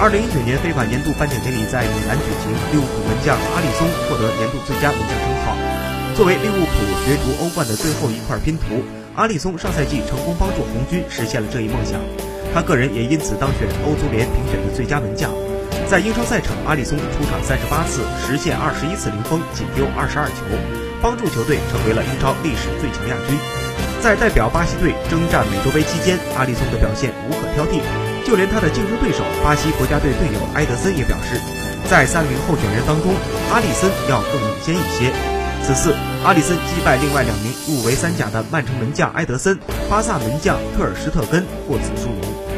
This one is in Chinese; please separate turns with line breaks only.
二零一九年非法年度颁奖典礼在米兰举行，利物浦门将阿里松获得年度最佳门将称号。作为利物浦角逐欧冠的最后一块拼图，阿里松上赛季成功帮助红军实现了这一梦想，他个人也因此当选欧足联评选的最佳门将。在英超赛场，阿里松出场三十八次，实现二十一次零封，仅丢二十二球，帮助球队成为了英超历史最强亚军。在代表巴西队征战美洲杯期间，阿里松的表现无可挑剔。就连他的竞争对手巴西国家队队友埃德森也表示，在三名候选人当中，阿里森要更领先一些。此次，阿里森击败另外两名入围三甲的曼城门将埃德森、巴萨门将特尔施特根，获此殊荣。